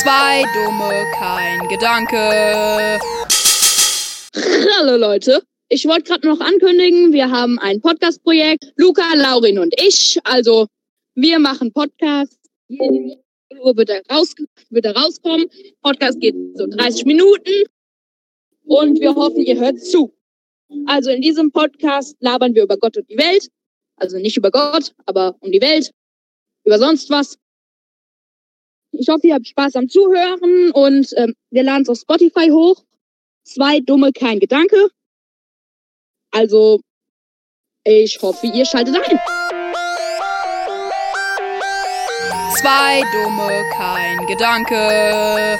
Zwei Dumme, kein Gedanke. Hallo Leute. Ich wollte gerade noch ankündigen, wir haben ein Podcast-Projekt. Luca, Laurin und ich. Also, wir machen Podcast. Jede Uhr wird er, raus, wird er rauskommen. Podcast geht so 30 Minuten. Und wir hoffen, ihr hört zu. Also in diesem Podcast labern wir über Gott und die Welt. Also nicht über Gott, aber um die Welt. Über sonst was. Ich hoffe, ihr habt Spaß am Zuhören und ähm, wir laden es auf Spotify hoch. Zwei dumme, kein Gedanke. Also, ich hoffe, ihr schaltet ein. Zwei Dumme, kein Gedanke.